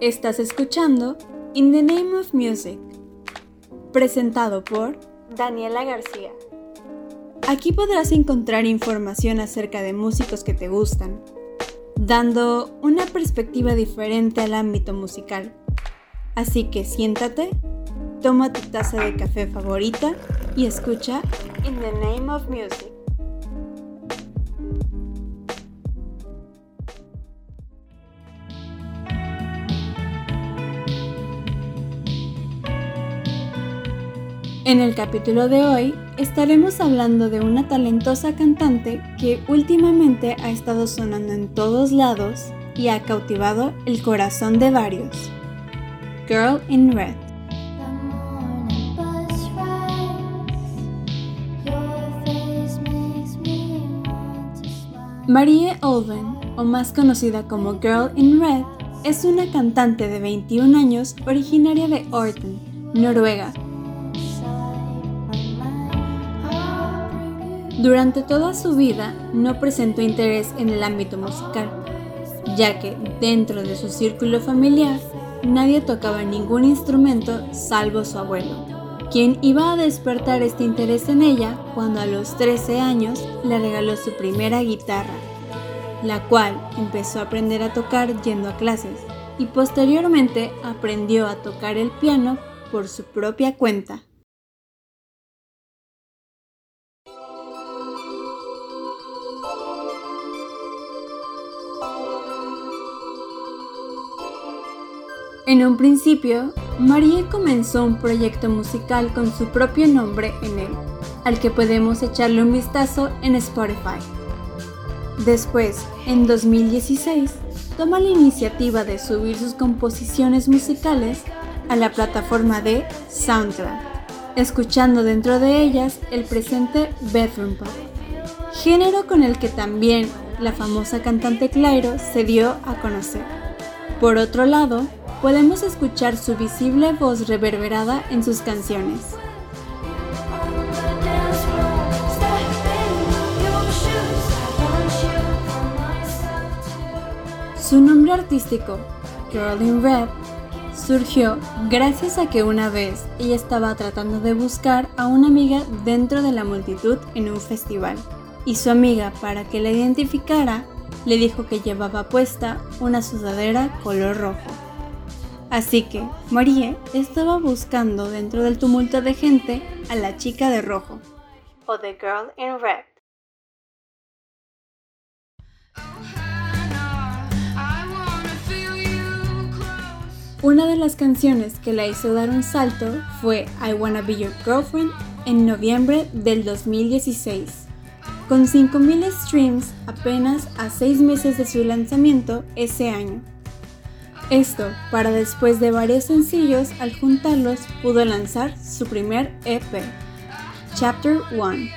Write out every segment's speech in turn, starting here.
Estás escuchando In the Name of Music, presentado por Daniela García. Aquí podrás encontrar información acerca de músicos que te gustan, dando una perspectiva diferente al ámbito musical. Así que siéntate, toma tu taza de café favorita y escucha In the Name of Music. En el capítulo de hoy estaremos hablando de una talentosa cantante que últimamente ha estado sonando en todos lados y ha cautivado el corazón de varios. Girl in Red. Marie Olven, o más conocida como Girl in Red, es una cantante de 21 años originaria de Orten, Noruega, Durante toda su vida no presentó interés en el ámbito musical, ya que dentro de su círculo familiar nadie tocaba ningún instrumento salvo su abuelo, quien iba a despertar este interés en ella cuando a los 13 años le regaló su primera guitarra, la cual empezó a aprender a tocar yendo a clases y posteriormente aprendió a tocar el piano por su propia cuenta. En un principio, Marie comenzó un proyecto musical con su propio nombre en él, al que podemos echarle un vistazo en Spotify. Después, en 2016, toma la iniciativa de subir sus composiciones musicales a la plataforma de SoundCloud, escuchando dentro de ellas el presente bedroom pop, género con el que también la famosa cantante Clairo se dio a conocer. Por otro lado, podemos escuchar su visible voz reverberada en sus canciones. Su nombre artístico, Girl in Red, surgió gracias a que una vez ella estaba tratando de buscar a una amiga dentro de la multitud en un festival, y su amiga, para que la identificara, le dijo que llevaba puesta una sudadera color rojo. Así que Marie estaba buscando dentro del tumulto de gente a la chica de rojo, o The Girl in Red. Una de las canciones que la hizo dar un salto fue I Wanna Be Your Girlfriend en noviembre del 2016. Con 5.000 streams apenas a 6 meses de su lanzamiento ese año. Esto para después de varios sencillos, al juntarlos pudo lanzar su primer EP, Chapter 1,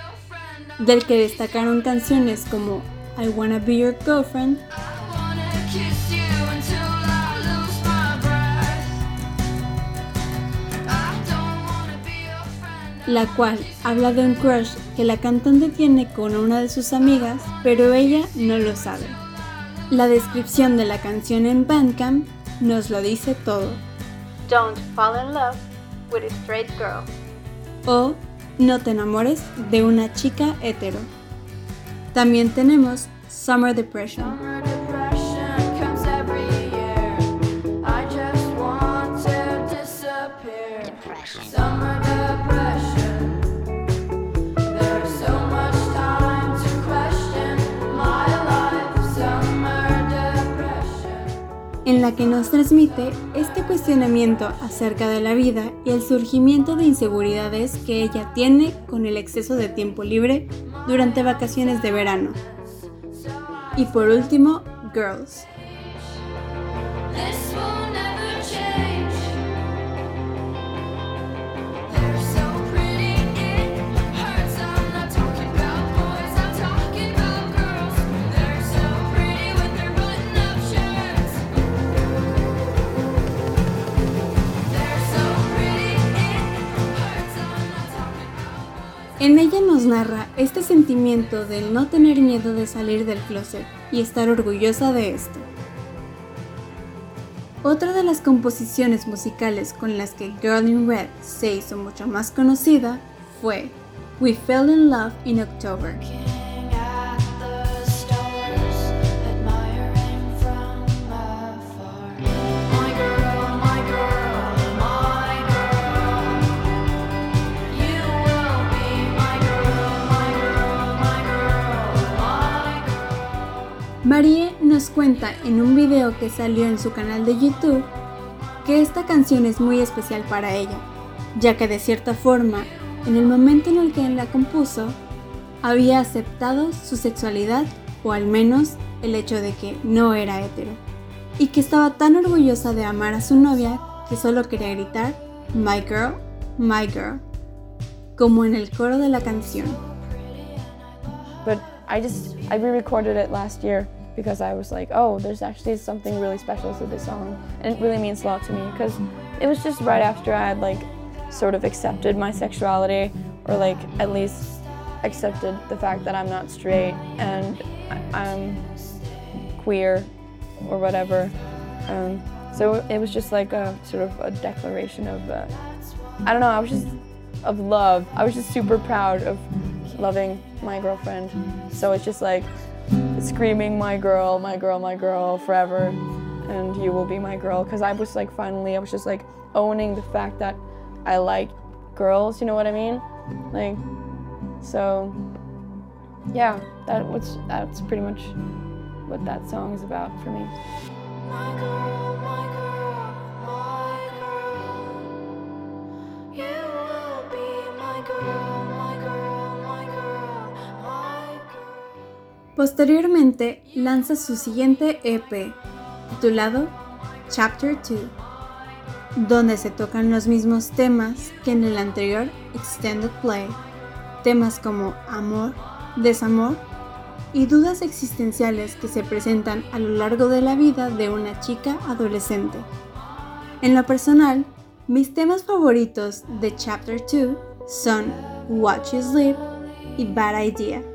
del que destacaron canciones como I Wanna Be Your Girlfriend, la cual habla de un crush que la cantante tiene con una de sus amigas, pero ella no lo sabe. La descripción de la canción en Bandcamp nos lo dice todo. Don't fall in love with a straight girl. O no te enamores de una chica hetero. También tenemos Summer Depression. La que nos transmite este cuestionamiento acerca de la vida y el surgimiento de inseguridades que ella tiene con el exceso de tiempo libre durante vacaciones de verano. Y por último, Girls. Narra este sentimiento de no tener miedo de salir del closet y estar orgullosa de esto. Otra de las composiciones musicales con las que Girl in Red se hizo mucho más conocida fue We Fell in Love in October. Cuenta en un video que salió en su canal de YouTube que esta canción es muy especial para ella, ya que de cierta forma, en el momento en el que la compuso, había aceptado su sexualidad o al menos el hecho de que no era hetero, y que estaba tan orgullosa de amar a su novia que solo quería gritar My girl, my girl, como en el coro de la canción. I just I re-recorded it last year because I was like, oh, there's actually something really special to this song, and it really means a lot to me because it was just right after I had like sort of accepted my sexuality or like at least accepted the fact that I'm not straight and I'm queer or whatever. Um, so it was just like a sort of a declaration of, uh, I don't know, I was just of love. I was just super proud of loving my girlfriend. So it's just like screaming, my girl, my girl, my girl, forever, and you will be my girl. Because I was like, finally, I was just like owning the fact that I like girls, you know what I mean? Like, so yeah, that was that's pretty much what that song is about for me. My girl, my Posteriormente lanza su siguiente EP, titulado Chapter 2, donde se tocan los mismos temas que en el anterior Extended Play, temas como amor, desamor y dudas existenciales que se presentan a lo largo de la vida de una chica adolescente. En lo personal, mis temas favoritos de Chapter 2 son Watch You Sleep y Bad Idea.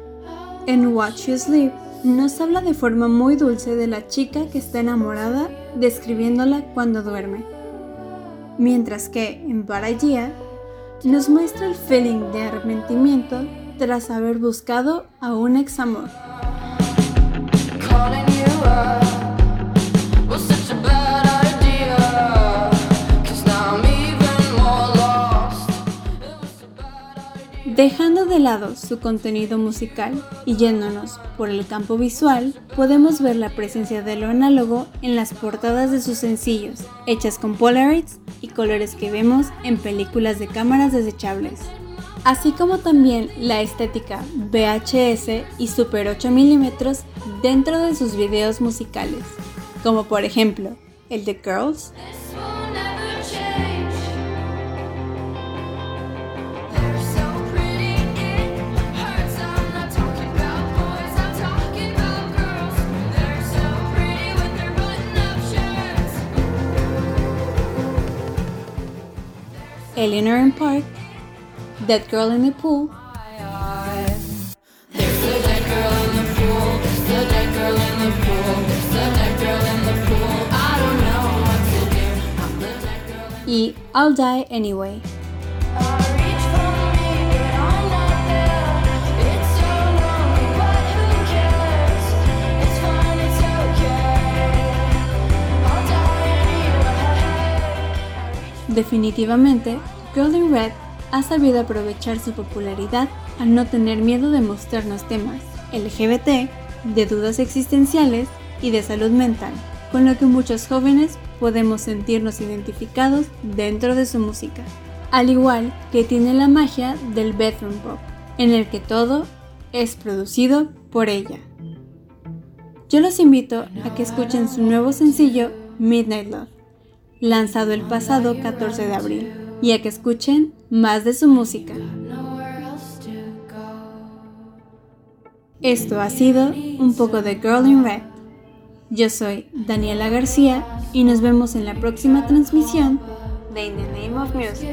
En Watch You Sleep. Nos habla de forma muy dulce de la chica que está enamorada, describiéndola cuando duerme. Mientras que en Bad Idea nos muestra el feeling de arrepentimiento tras haber buscado a un ex Dejando de lado su contenido musical y yéndonos por el campo visual, podemos ver la presencia de lo análogo en las portadas de sus sencillos, hechas con Polaroids y colores que vemos en películas de cámaras desechables, así como también la estética VHS y Super 8 mm dentro de sus videos musicales, como por ejemplo el de Girls, Eleanor in Park, That Girl in the Pool, y I'll Die Anyway. Definitivamente, Golden Red ha sabido aprovechar su popularidad al no tener miedo de mostrarnos temas LGBT, de dudas existenciales y de salud mental, con lo que muchos jóvenes podemos sentirnos identificados dentro de su música. Al igual que tiene la magia del bedroom pop, en el que todo es producido por ella. Yo los invito a que escuchen su nuevo sencillo Midnight Love lanzado el pasado 14 de abril, y a que escuchen más de su música. Esto ha sido un poco de Girl in Red. Yo soy Daniela García y nos vemos en la próxima transmisión de In the Name of Music.